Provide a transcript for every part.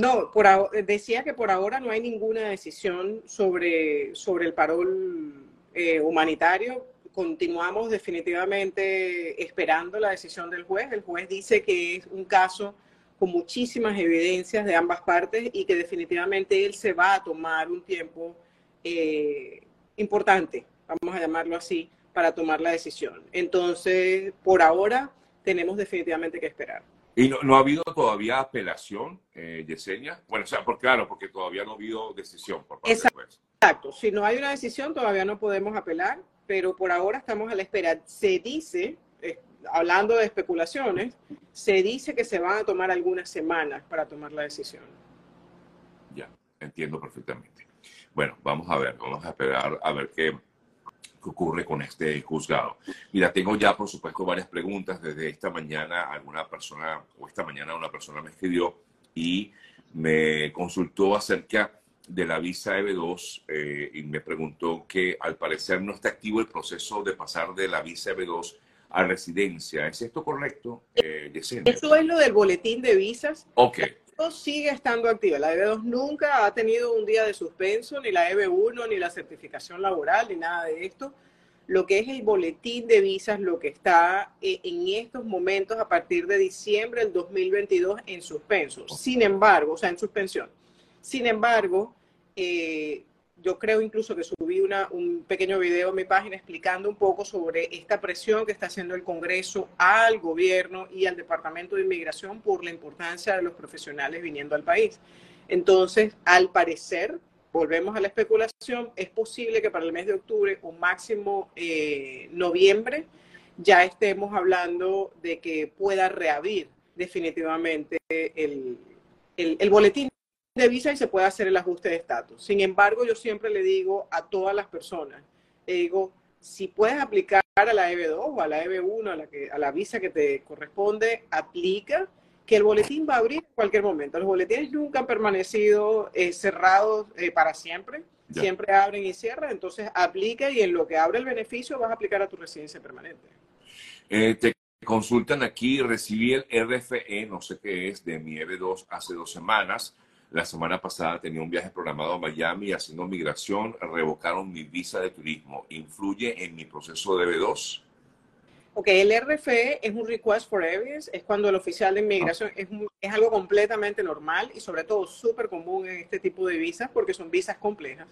No, por decía que por ahora no hay ninguna decisión sobre, sobre el parol eh, humanitario. Continuamos definitivamente esperando la decisión del juez. El juez dice que es un caso con muchísimas evidencias de ambas partes y que definitivamente él se va a tomar un tiempo eh, importante, vamos a llamarlo así, para tomar la decisión. Entonces, por ahora, tenemos definitivamente que esperar. ¿Y no, ha habido todavía apelación, eh, Yesenia? Bueno, o sea, por, claro, porque todavía no ha habido decisión por parte Exacto. Exacto. Si no hay una decisión, todavía no podemos apelar, pero por ahora estamos a la espera. Se dice, eh, hablando de especulaciones, se dice que se van a tomar algunas semanas para tomar la decisión. Ya, entiendo perfectamente. Bueno, vamos a ver, vamos a esperar a ver qué, qué ocurre con este juzgado. Mira, tengo ya, por supuesto, varias preguntas. Desde esta mañana, alguna persona, o esta mañana una persona me escribió y me consultó acerca de la visa EB2 eh, y me preguntó que al parecer no está activo el proceso de pasar de la visa EB2 a residencia. ¿Es esto correcto, eh, Eso es lo del boletín de visas. Ok sigue estando activa. La EB2 nunca ha tenido un día de suspenso, ni la EB1, ni la certificación laboral, ni nada de esto. Lo que es el boletín de visas, lo que está eh, en estos momentos a partir de diciembre del 2022 en suspenso. Sin embargo, o sea, en suspensión. Sin embargo, eh, yo creo incluso que subí una, un pequeño video en mi página explicando un poco sobre esta presión que está haciendo el Congreso al gobierno y al Departamento de Inmigración por la importancia de los profesionales viniendo al país. Entonces, al parecer, volvemos a la especulación, es posible que para el mes de octubre o máximo eh, noviembre ya estemos hablando de que pueda reabrir definitivamente el, el, el boletín de visa y se puede hacer el ajuste de estatus. Sin embargo, yo siempre le digo a todas las personas, le digo, si puedes aplicar a la EB2 o a la EB1, a la, que, a la visa que te corresponde, aplica, que el boletín va a abrir en cualquier momento. Los boletines nunca han permanecido eh, cerrados eh, para siempre, siempre abren y cierran, entonces aplica y en lo que abre el beneficio vas a aplicar a tu residencia permanente. Eh, te consultan aquí, recibí el RFE, no sé qué es, de mi EB2 hace dos semanas la semana pasada tenía un viaje programado a Miami haciendo migración, revocaron mi visa de turismo. ¿Influye en mi proceso de B2? Ok, el RFE es un request for evidence, es cuando el oficial de inmigración es, es algo completamente normal y sobre todo súper común en este tipo de visas porque son visas complejas.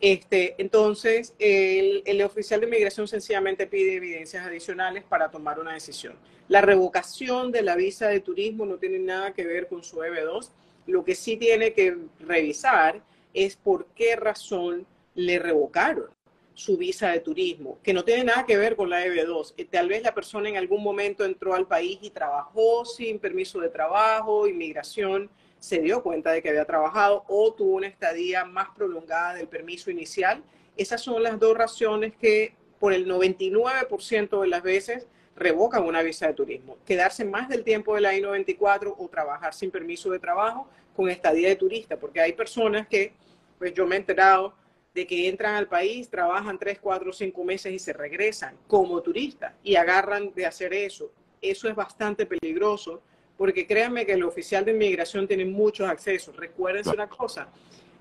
Este, entonces, el, el, oficial de inmigración sencillamente pide evidencias adicionales para tomar una decisión. La revocación de la visa de turismo no tiene nada que ver con su EB2 lo que sí tiene que revisar es por qué razón le revocaron su visa de turismo, que no tiene nada que ver con la EB2. Eh, tal vez la persona en algún momento entró al país y trabajó sin permiso de trabajo, inmigración se dio cuenta de que había trabajado o tuvo una estadía más prolongada del permiso inicial. Esas son las dos razones que por el 99% de las veces revocan una visa de turismo. Quedarse más del tiempo de la I-94 o trabajar sin permiso de trabajo con estadía de turista, porque hay personas que, pues yo me he enterado de que entran al país, trabajan tres, cuatro, cinco meses y se regresan como turistas y agarran de hacer eso. Eso es bastante peligroso porque créanme que el oficial de inmigración tiene muchos accesos. Recuérdense una cosa,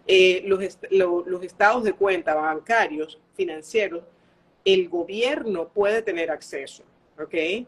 eh, los, los estados de cuenta bancarios, financieros, el gobierno puede tener acceso. ¿Ok?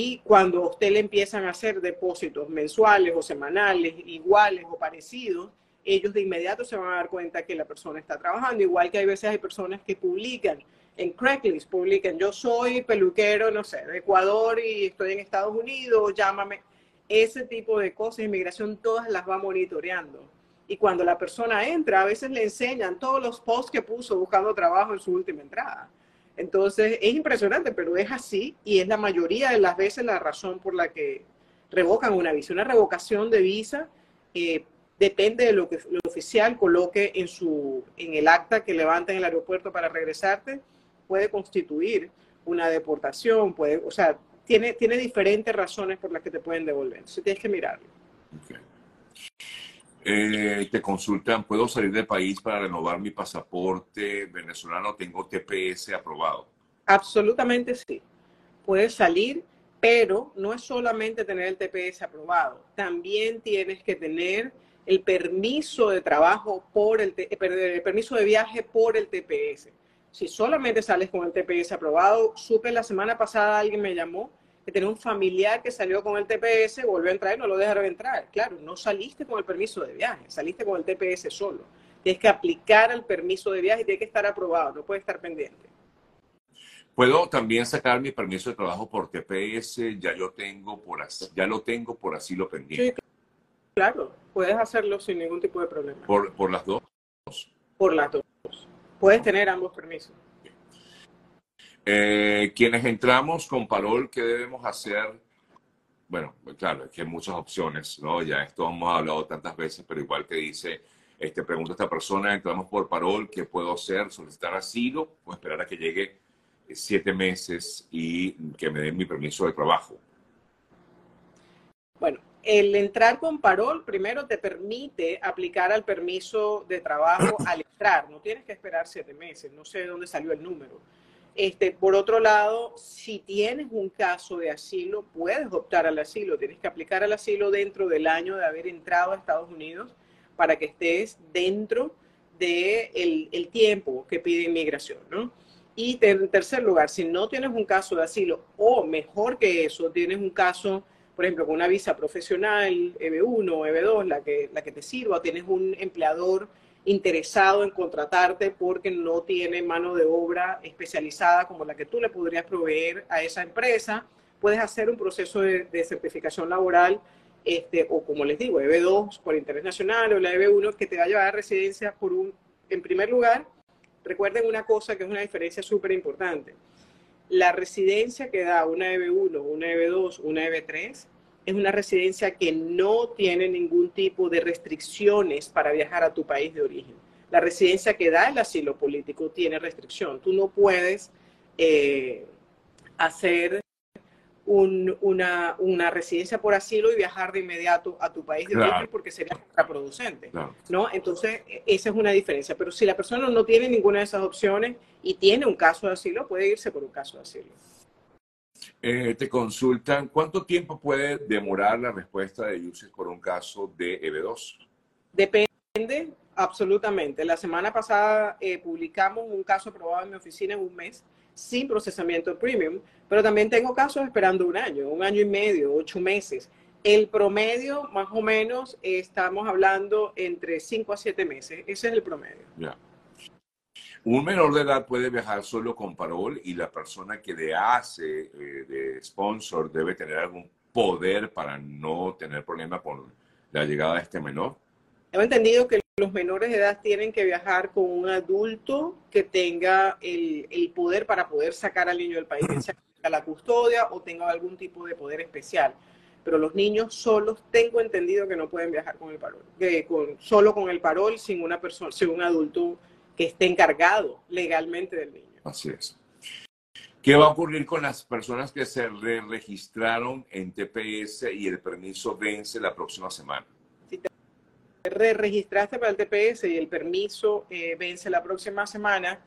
Y, cuando a usted le empiezan a hacer depósitos mensuales o semanales, iguales o parecidos, ellos de inmediato se van a dar cuenta que la persona está trabajando, igual que hay veces hay personas que publican en Craigslist, publican, yo soy peluquero, no sé, de Ecuador y estoy en Estados Unidos, llámame. Ese tipo de cosas, inmigración, todas las va monitoreando. Y cuando la persona entra, a veces le enseñan todos los posts que puso buscando trabajo en su última entrada. Entonces, es impresionante, pero es así y es la mayoría de las veces la razón por la que revocan una visa. Una revocación de visa eh, depende de lo que el oficial coloque en, su, en el acta que levanta en el aeropuerto para regresarte, puede constituir una deportación, puede, o sea, tiene, tiene diferentes razones por las que te pueden devolver. Entonces, tienes que mirarlo. Eh, te consultan, ¿puedo salir del país para renovar mi pasaporte venezolano? Tengo TPS aprobado. Absolutamente sí. Puedes salir Pero no es solamente tener el TPS aprobado, también tienes que tener el permiso de trabajo por el, eh, el permiso de viaje por el TPS. Si solamente sales con el TPS aprobado, supe la semana pasada alguien me llamó que tenía un familiar que salió con el TPS, volvió a entrar y no lo dejaron entrar. Claro, no saliste con el permiso de viaje, saliste con el TPS solo. Tienes que aplicar el permiso de viaje y tiene que estar aprobado, no puede estar pendiente. Puedo también sacar mi permiso de trabajo por TPS, ya yo tengo por ya lo tengo por asilo pendiente. Sí, claro, puedes hacerlo sin ningún tipo de problema. ¿Por, por las dos? Por las dos. Puedes tener ambos permisos. Eh, quienes entramos con parol, ¿qué debemos hacer? Bueno, claro, es que hay muchas opciones, ¿no? Ya esto hemos hablado tantas veces, pero igual que dice, este, pregunta esta persona, entramos por parol, ¿qué puedo hacer? ¿Solicitar asilo o esperar a que llegue siete meses y que me den mi permiso de trabajo? Bueno, el entrar con parol primero te permite aplicar al permiso de trabajo al entrar. No tienes que esperar siete meses. No sé de dónde salió el número. Este, por otro lado, si tienes un caso de asilo, puedes optar al asilo. Tienes que aplicar al asilo dentro del año de haber entrado a Estados Unidos para que estés dentro del de el tiempo que pide inmigración, ¿no? Y en tercer lugar, si no tienes un caso de asilo o mejor que eso, tienes un caso, por ejemplo, con una visa profesional, EB1 o EB2, la que, la que te sirva, tienes un empleador interesado en contratarte porque no tiene mano de obra especializada como la que tú le podrías proveer a esa empresa, puedes hacer un proceso de, certificación laboral, este, o como les digo, EB2 por interés nacional o la EB1 que te va a llevar a residencia por un, en primer lugar, Recuerden una cosa que es una diferencia súper importante. La residencia que da una EB1, una EB2, una EB3 es una residencia que no tiene ningún tipo de restricciones para viajar a tu país de origen. La residencia que da el asilo político tiene restricción. Tú no puedes eh, hacer una, una, residencia por asilo y viajar de inmediato a tu país de origen porque sería contraproducente, ¿no? Entonces, esa es una diferencia. Pero si la persona no tiene ninguna de esas opciones y tiene un caso de asilo, puede irse por un caso de asilo. Eh, te consultan, ¿cuánto tiempo puede demorar la respuesta de UCIS por un caso de EB2? Depende, absolutamente. La semana pasada eh, publicamos un caso aprobado en mi oficina en un mes sin procesamiento premium, pero también tengo casos esperando un año, un año y medio, ocho meses. El promedio, más o menos, estamos hablando entre cinco a siete meses. Ese es el promedio. Ya. Un menor de edad puede viajar solo con parol y la persona que le hace eh, de sponsor debe tener algún poder para no tener problema con la llegada de este menor. He entendido que los menores de edad tienen que viajar con un adulto que tenga el, el poder para poder sacar al niño del país, sea la custodia o tenga algún tipo de poder especial. Pero los niños solos, tengo entendido que no pueden viajar con el parol, con, solo con el parol, sin una persona, sin un adulto que esté encargado legalmente del niño. Así es. ¿Qué va a ocurrir con las personas que se re registraron en TPS y el permiso vence la próxima semana? re-registraste para el TPS y el permiso eh, vence la próxima semana,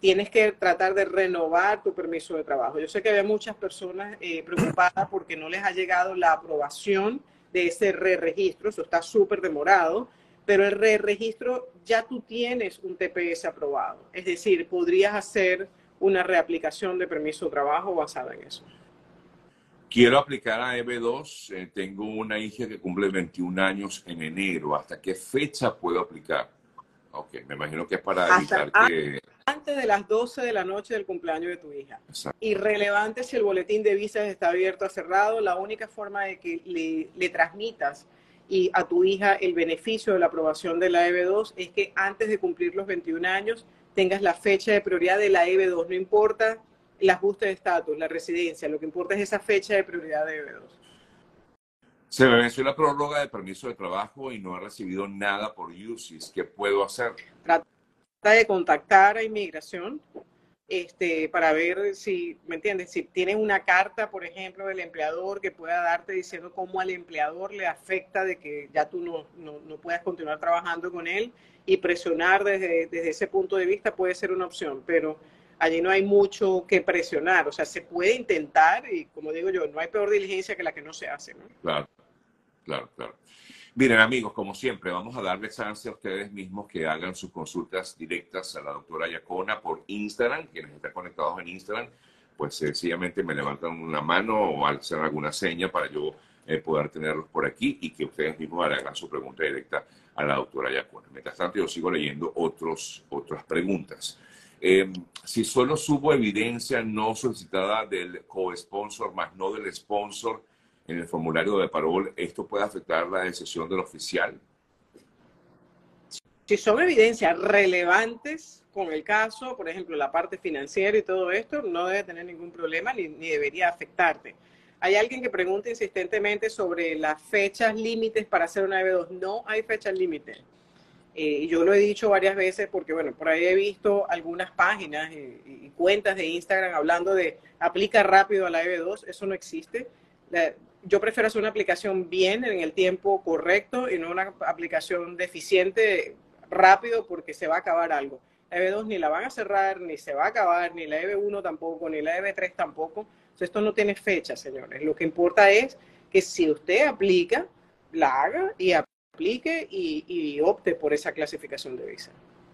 tienes que tratar de renovar tu permiso de trabajo. Yo sé que hay muchas personas eh, preocupadas porque no les ha llegado la aprobación de ese re-registro, eso está súper demorado, pero el re-registro ya tú tienes un TPS aprobado, es decir, podrías hacer una reaplicación de permiso de trabajo basada en eso. Quiero aplicar a EB2. Eh, tengo una hija que cumple 21 años en enero. ¿Hasta qué fecha puedo aplicar? Ok, me imagino que es para evitar que... Antes de las 12 de la noche del cumpleaños de tu hija. Irrelevante si el boletín de visas está abierto o cerrado, la única forma de que le, le transmitas y a tu hija el beneficio de la aprobación de la EB2 es que antes de cumplir los 21 años tengas la fecha de prioridad de la EB2. No importa el ajuste de estatus, la residencia, lo que importa es esa fecha de prioridad de EB2. Se me venció la prórroga de permiso de trabajo y no he recibido nada por UCIS. ¿Qué puedo hacer? Trata de contactar a inmigración este, para ver si, ¿me entiendes? Si tienes una carta, por ejemplo, del empleador que pueda darte diciendo cómo al empleador le afecta de que ya tú no, no, no puedas continuar trabajando con él y presionar desde, desde ese punto de vista puede ser una opción, pero allí no hay mucho que presionar, o sea, se puede intentar y como digo yo, no hay peor diligencia que la que no se hace. Claro, claro, claro. Miren amigos, como siempre, vamos a darle chance a ustedes mismos que hagan sus consultas directas a la doctora Yacona por Instagram, quienes están conectados en Instagram, pues sencillamente me levantan una mano o alzan alguna seña para yo eh, poder tenerlos por aquí y que ustedes mismos hagan su pregunta directa a la doctora Yacona. Mientras tanto, yo sigo leyendo otros, otras preguntas. Eh, si solo subo evidencia no solicitada del co-sponsor más no del sponsor en el formulario de parol, ¿esto puede afectar la decisión del oficial? Si son evidencias relevantes con el caso, por ejemplo, la parte financiera y todo esto, no debe tener ningún problema ni, ni debería afectarte. Hay alguien que pregunta insistentemente sobre las fechas límites para hacer una EB2. No hay fechas límites. Eh, yo lo he dicho varias veces porque, bueno, por ahí he visto algunas páginas y, cuentas de Instagram hablando de aplica rápido a la EB2. Eso no existe. Yo prefiero hacer una aplicación bien en el tiempo correcto y no una aplicación deficiente rápido porque se va a acabar algo. La EB2 ni la van a cerrar, ni se va a acabar, ni la EB1 tampoco, ni la EB3 tampoco. Entonces, esto no tiene fecha, señores. Lo que importa es que si usted aplica, la haga y aplique y, y opte por esa clasificación de visa.